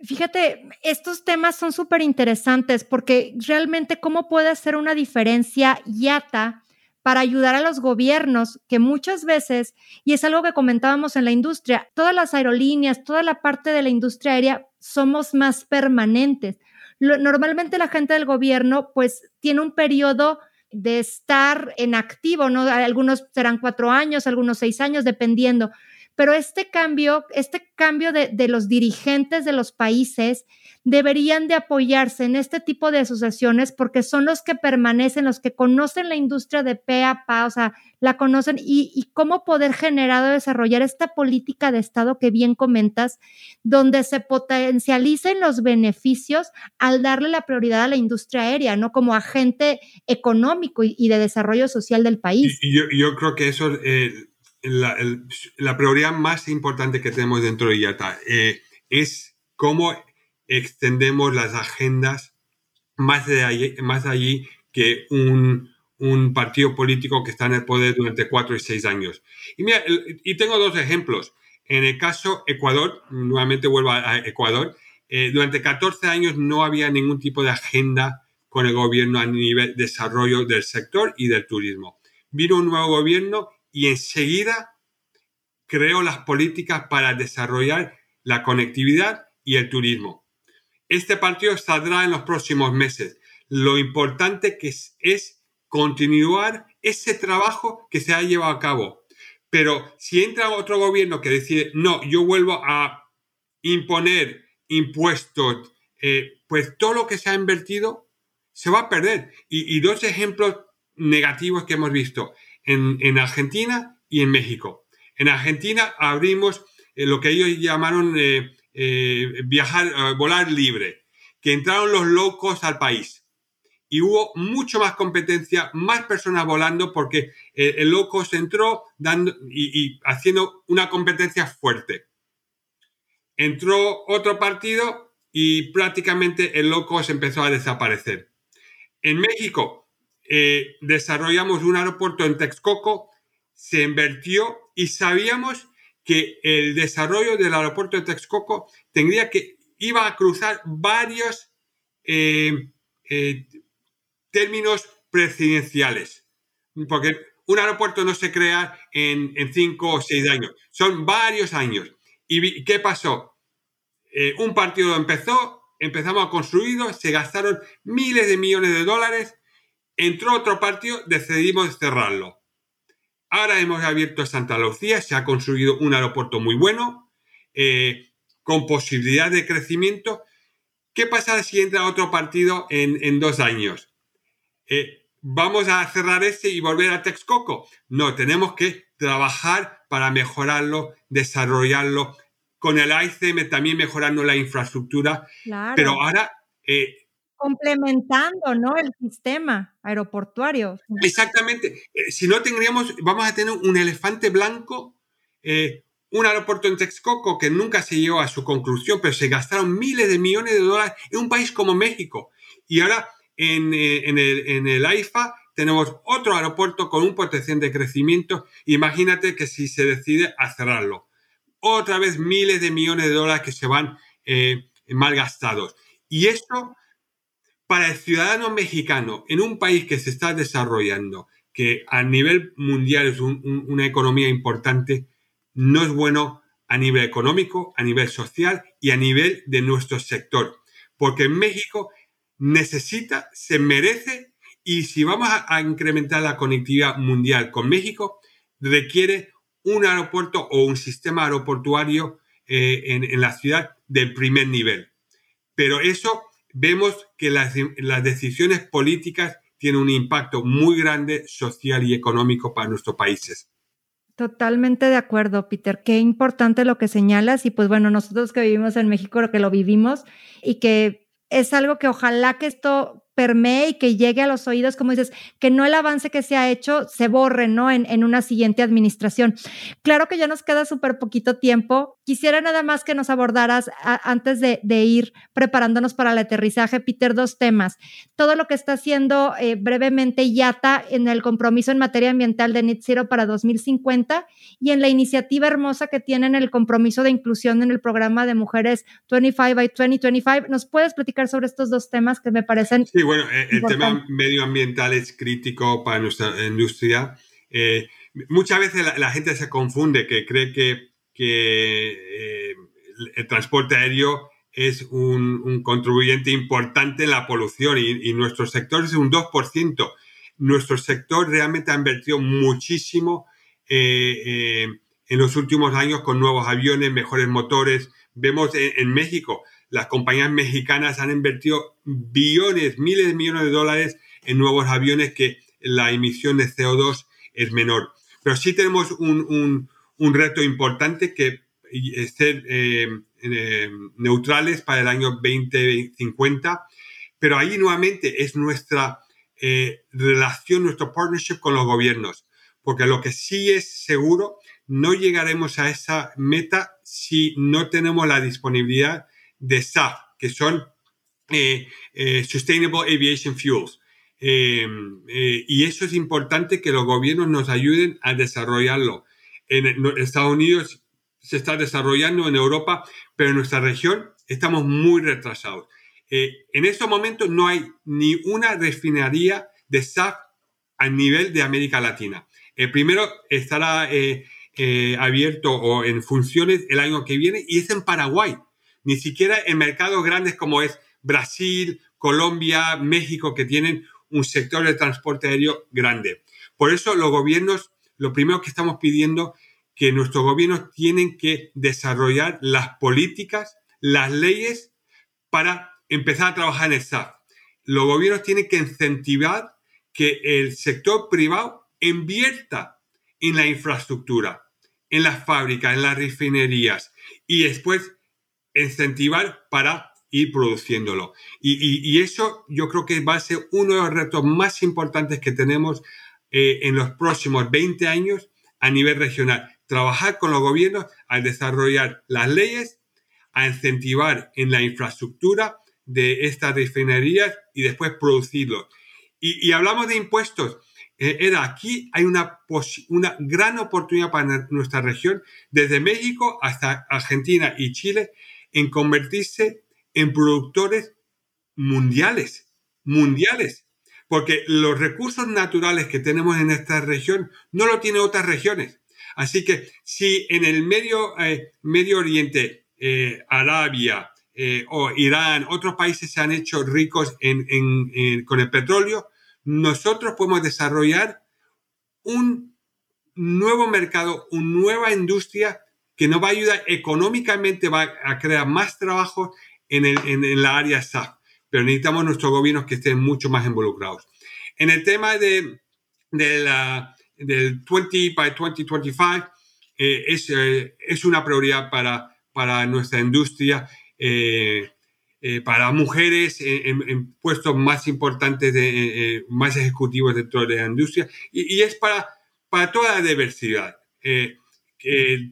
Fíjate, estos temas son súper interesantes porque realmente cómo puede hacer una diferencia YATA para ayudar a los gobiernos que muchas veces, y es algo que comentábamos en la industria, todas las aerolíneas, toda la parte de la industria aérea, somos más permanentes. normalmente la gente del gobierno pues tiene un periodo de estar en activo, ¿no? Algunos serán cuatro años, algunos seis años, dependiendo. Pero este cambio, este cambio de, los dirigentes de los países, deberían de apoyarse en este tipo de asociaciones porque son los que permanecen, los que conocen la industria de pe a pa, o sea, la conocen y, cómo poder generar o desarrollar esta política de Estado que bien comentas, donde se potencialicen los beneficios al darle la prioridad a la industria aérea, ¿no? Como agente económico y, de desarrollo social del país. Y, yo, creo que eso es eh, la, prioridad más importante que tenemos dentro de IATA, eh, es cómo extendemos las agendas más de allí, más allí que un, partido político que está en el poder durante cuatro y seis años. Y, tengo dos ejemplos. En el caso Ecuador, nuevamente vuelvo a Ecuador, eh, durante 14 años no había ningún tipo de agenda con el gobierno a nivel de desarrollo del sector y del turismo. Vino un nuevo gobierno y enseguida creó las políticas para desarrollar la conectividad y el turismo. Este partido saldrá en los próximos meses. Lo importante que es, continuar ese trabajo que se ha llevado a cabo. Pero si entra otro gobierno que decide, no, yo vuelvo a imponer impuestos, eh, pues todo lo que se ha invertido se va a perder. Y, dos ejemplos negativos que hemos visto en, Argentina y en México. En Argentina abrimos eh, lo que ellos llamaron viajar, volar libre, que entraron los locos al país y hubo mucho más competencia, más personas volando porque eh, el, loco se entró dando y, haciendo una competencia fuerte. Entró otro partido y prácticamente el loco se empezó a desaparecer. En México eh, desarrollamos un aeropuerto en Texcoco, se invirtió y sabíamos que el desarrollo del aeropuerto de Texcoco tendría que iba a cruzar varios eh, términos presidenciales. Porque un aeropuerto no se crea en, cinco o seis años, son varios años. ¿Y qué pasó? Eh, un partido empezó, empezamos a construirlo, se gastaron miles de millones de dólares, entró otro partido, decidimos cerrarlo. Ahora hemos abierto Santa Lucía, se ha construido un aeropuerto muy bueno, eh, con posibilidad de crecimiento. ¿Qué pasa si entra otro partido en dos años? Eh, vamos a cerrar este y volver a Texcoco. No, tenemos que trabajar para mejorarlo, desarrollarlo. Con el ICM también mejorando la infraestructura. Pero ahora... Eh, Complementando, ¿no? El sistema aeroportuario. Exactamente. Eh, si no tendríamos, vamos a tener un elefante blanco, un aeropuerto en Texcoco que nunca se llegó a su conclusión, pero se gastaron miles de millones de dólares en un país como México. Y ahora eh, en, el, en el AIFA tenemos otro aeropuerto con un potencial de crecimiento. Imagínate que si se decide a cerrarlo, otra vez miles de millones de dólares que se van eh, mal gastados. Y esto, para el ciudadano mexicano, en un país que se está desarrollando, que a nivel mundial es una economía importante, no es bueno a nivel económico, a nivel social y a nivel de nuestro sector. Porque en México necesita, se merece y si vamos a, incrementar la conectividad mundial con México, requiere un aeropuerto o un sistema aeroportuario eh, en, la ciudad del primer nivel. Pero eso vemos que las, las decisiones políticas tienen un impacto muy grande social y económico para nuestros países. Totalmente de acuerdo, Peter. Qué importante lo que señalas y pues bueno, nosotros que vivimos en México, lo que lo vivimos y que es algo que ojalá que esto permee y que llegue a los oídos, como dices, que no el avance que se ha hecho se borre, ¿no? En, en una siguiente administración. Claro que ya nos queda súper poquito tiempo. Quisiera nada más que nos abordaras antes de, de, ir preparándonos para el aterrizaje, Peter, dos temas. Todo lo que está haciendo eh, brevemente YATA en el compromiso en materia ambiental de Net Zero para 2050 y en la iniciativa hermosa que tienen el compromiso de inclusión en el programa de mujeres 25 by 2025. ¿Nos puedes platicar sobre estos dos temas que me parecen bueno, eh, el tema medioambiental es crítico para nuestra industria. Eh, muchas veces la, gente se confunde, que cree que, eh, el transporte aéreo es un, contribuyente importante en la polución y, nuestro sector es un 2%. Nuestro sector realmente ha invertido muchísimo en los últimos años con nuevos aviones, mejores motores. Vemos en México las compañías mexicanas han invertido billones, miles de millones de dólares en nuevos aviones que la emisión de CO2 es menor. Pero sí tenemos un, reto importante que ser eh, eh, neutrales para el año 2050, pero ahí nuevamente es nuestra eh, relación, nuestro partnership con los gobiernos, porque lo que sí es seguro, no llegaremos a esa meta si no tenemos la disponibilidad de SAF, que son Sustainable Aviation Fuels. Y eso es importante que los gobiernos nos ayuden a desarrollarlo. En, Estados Unidos se está desarrollando, en Europa, pero en nuestra región estamos muy retrasados. en estos momentos no hay ni una refinería de SAF a nivel de América Latina. El primero estará abierto o en funciones el año que viene y es en Paraguay ni siquiera en mercados grandes como es Brasil, Colombia, México, que tienen un sector de transporte aéreo grande. Por eso los gobiernos, lo primero que estamos pidiendo, que nuestros gobiernos tienen que desarrollar las políticas, las leyes para empezar a trabajar en el SAF. Los gobiernos tienen que incentivar que el sector privado invierta en la infraestructura, en las fábricas, en las refinerías y después incentivar para ir produciéndolo. Y, eso yo creo que va a ser uno de los retos más importantes que tenemos eh, en los próximos 20 años a nivel regional. Trabajar con los gobiernos al desarrollar las leyes, a incentivar en la infraestructura de estas refinerías y después producirlo. Y, hablamos de impuestos. Eh, era aquí hay una, una gran oportunidad para nuestra región, desde México hasta Argentina y Chile, en convertirse en productores mundiales, mundiales, porque los recursos naturales que tenemos en esta región no lo tienen otras regiones. Así que si en el Medio, eh, Oriente, eh, Arabia eh, o Irán, otros países se han hecho ricos con el petróleo, nosotros podemos desarrollar un nuevo mercado, una nueva industria que nos va a ayudar económicamente, va a crear más trabajo en, el, la área SAF, pero necesitamos nuestros gobiernos que estén mucho más involucrados. En el tema de, de la, del 20 by 2025, eh, es, eh, es, una prioridad para, para nuestra industria, eh, para mujeres en, puestos más importantes, de, más ejecutivos dentro de la industria, y, y es para, para toda la diversidad.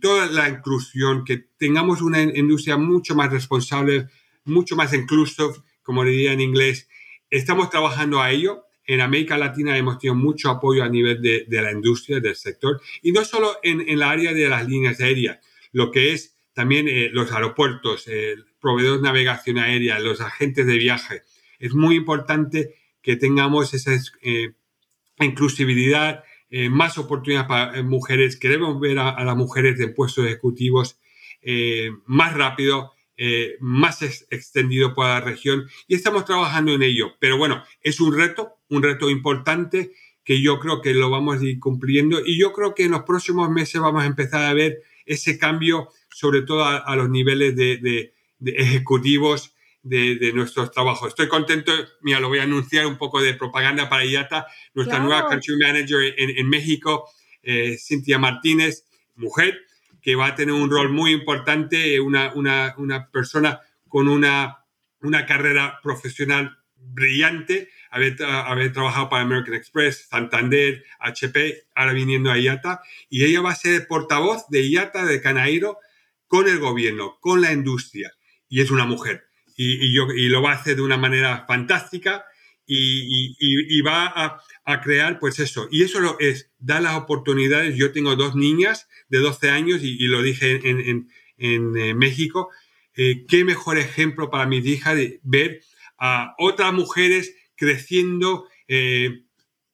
toda la inclusión, que tengamos una industria mucho más responsable, mucho más inclusive, como diría en inglés. Estamos trabajando a ello. En América Latina hemos tenido mucho apoyo a nivel de, la industria, del sector, y no solo en, en, la área de las líneas aéreas, lo que es también eh, los aeropuertos, el proveedores de navegación aérea, los agentes de viaje. Es muy importante que tengamos esa eh, inclusividad, eh, más oportunidades para mujeres. Queremos ver a, las mujeres de puestos ejecutivos más rápido eh, más extendido por la región y estamos trabajando en ello. Pero bueno, es un reto, un reto importante que yo creo que lo vamos a ir cumpliendo y yo creo que en los próximos meses vamos a empezar a ver ese cambio, sobre todo a, los niveles de, ejecutivos de, nuestros trabajos. Estoy contento, mira, lo voy a anunciar un poco de propaganda para IATA, nuestra nueva country manager en, México, eh, Cintia Martínez, mujer, que va a tener un rol muy importante, una, una, una persona con una, una carrera profesional brillante, haber, haber, trabajado para American Express, Santander, HP, ahora viniendo a IATA, y ella va a ser portavoz de IATA de Canairo con el gobierno, con la industria, y es una mujer. Y, y, yo, y lo va a hacer de una manera fantástica y, va a, crear, pues eso. Y eso lo es, da las oportunidades. Yo tengo dos niñas de 12 años y, lo dije en, eh, México. Eh, qué mejor ejemplo para mis hijas de ver a otras mujeres creciendo, eh,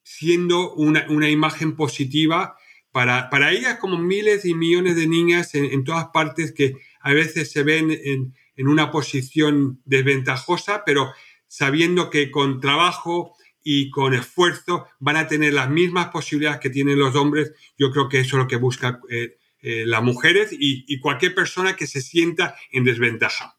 siendo una, imagen positiva para, para, ellas como miles y millones de niñas en, todas partes que a veces se ven en, en, una posición desventajosa, pero sabiendo que con trabajo y con esfuerzo van a tener las mismas posibilidades que tienen los hombres. Yo creo que eso es lo que buscan eh, eh, las mujeres y, y cualquier persona que se sienta en desventaja.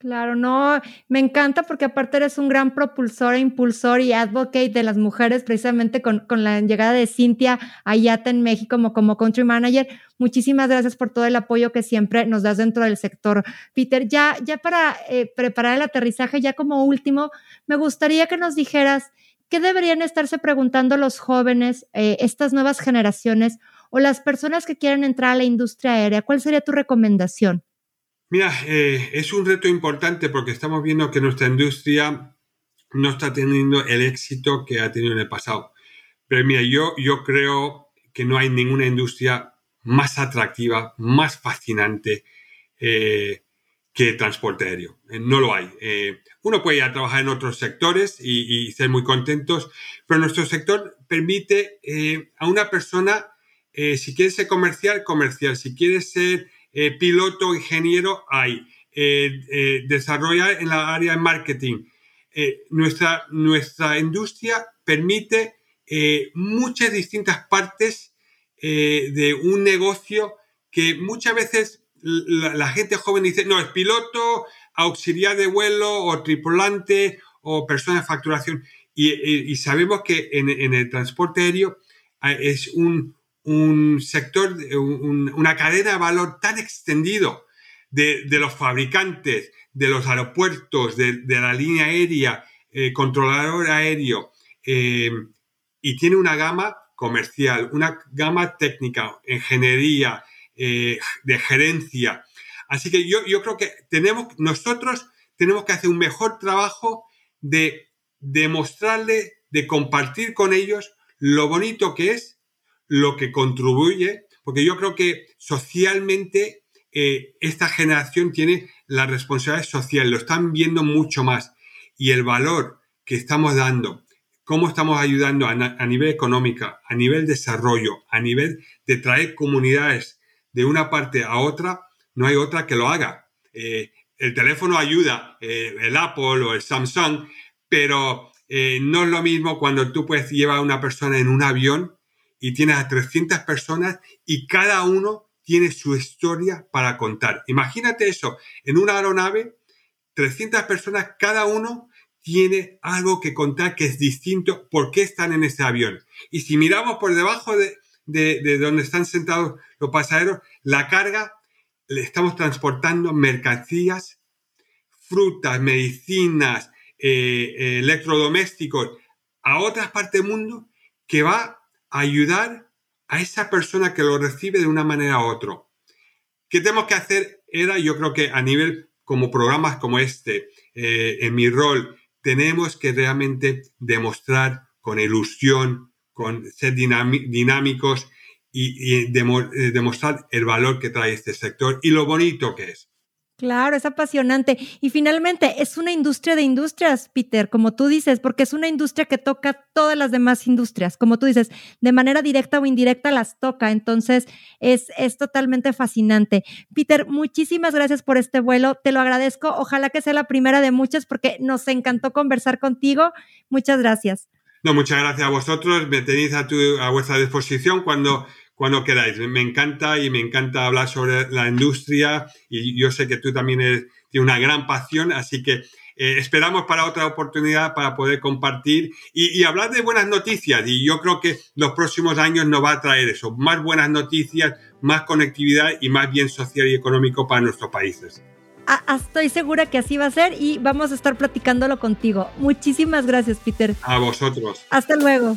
Claro, no, me encanta porque aparte eres un gran propulsor e impulsor y advocate de las mujeres, precisamente con, con la llegada de Cintia Ayata en México como, como country manager. Muchísimas gracias por todo el apoyo que siempre nos das dentro del sector. Peter, ya, ya para eh, preparar el aterrizaje, ya como último, me gustaría que nos dijeras qué deberían estarse preguntando los jóvenes, eh, estas nuevas generaciones o las personas que quieran entrar a la industria aérea. ¿Cuál sería tu recomendación? Mira, eh, es un reto importante porque estamos viendo que nuestra industria no está teniendo el éxito que ha tenido en el pasado. Pero mira, yo, yo creo que no hay ninguna industria más atractiva, más fascinante eh, que transporte aéreo. Eh, no lo hay. Eh, uno puede ir a trabajar en otros sectores y, y, ser muy contentos, pero nuestro sector permite eh, a una persona, si quiere ser comercial, comercial. Si quiere ser eh, piloto, ingeniero, hay. Eh, eh, desarrollar en la área de marketing. Eh, nuestra, nuestra industria permite muchas distintas partes de un negocio que muchas veces la, gente joven dice, no, es piloto, auxiliar de vuelo o tripulante o persona de facturación. Y, sabemos que en, el transporte aéreo ah, es un, sector, una cadena de valor tan extendido de, los fabricantes, de los aeropuertos, de, la línea aérea, eh, controlador aéreo, eh, y tiene una gama comercial, una gama técnica, ingeniería, eh, de gerencia. Así que yo, yo creo que tenemos, nosotros tenemos que hacer un mejor trabajo de demostrarle, de compartir con ellos lo bonito que es, lo que contribuye, porque yo creo que socialmente eh, esta generación tiene la responsabilidad social, lo están viendo mucho más y el valor que estamos dando, cómo estamos ayudando a, nivel económico, a nivel desarrollo, a nivel de traer comunidades de una parte a otra, no hay otra que lo haga. Eh, el teléfono ayuda, eh, el Apple o el Samsung, pero no es lo mismo cuando tú puedes llevar a una persona en un avión y tienes a 300 personas y cada uno tiene su historia para contar. Imagínate eso, en una aeronave, 300 personas, cada uno tiene algo que contar que es distinto, por qué están en ese avión. Y si miramos por debajo de, de, donde están sentados los pasajeros, la carga, le estamos transportando mercancías, frutas, medicinas, eh, eh, electrodomésticos a otras partes del mundo que va ayudar a esa persona que lo recibe de una manera u otra. ¿Qué tenemos que hacer? Era, yo creo que a nivel como programas como este, eh, en mi rol, tenemos que realmente demostrar con ilusión, con ser dinámicos y, eh, demostrar el valor que trae este sector y lo bonito que es. Claro, es apasionante. Y finalmente, es una industria de industrias, Peter, como tú dices, porque es una industria que toca todas las demás industrias, como tú dices, de manera directa o indirecta las toca. Entonces, es, es totalmente fascinante. Peter, muchísimas gracias por este vuelo. Te lo agradezco. Ojalá que sea la primera de muchas porque nos encantó conversar contigo. Muchas gracias. No, muchas gracias a vosotros. Me tenéis a, a vuestra disposición cuando, cuando queráis. Me encanta y me encanta hablar sobre la industria y yo sé que tú también tienes una gran pasión, así que eh, esperamos para otra oportunidad para poder compartir y, y, hablar de buenas noticias. Y yo creo que los próximos años nos va a traer eso, más buenas noticias, más conectividad y más bien social y económico para nuestros países estoy segura que así va a ser y vamos a estar platicándolo contigo. Muchísimas gracias, Peter. A vosotros. Hasta luego.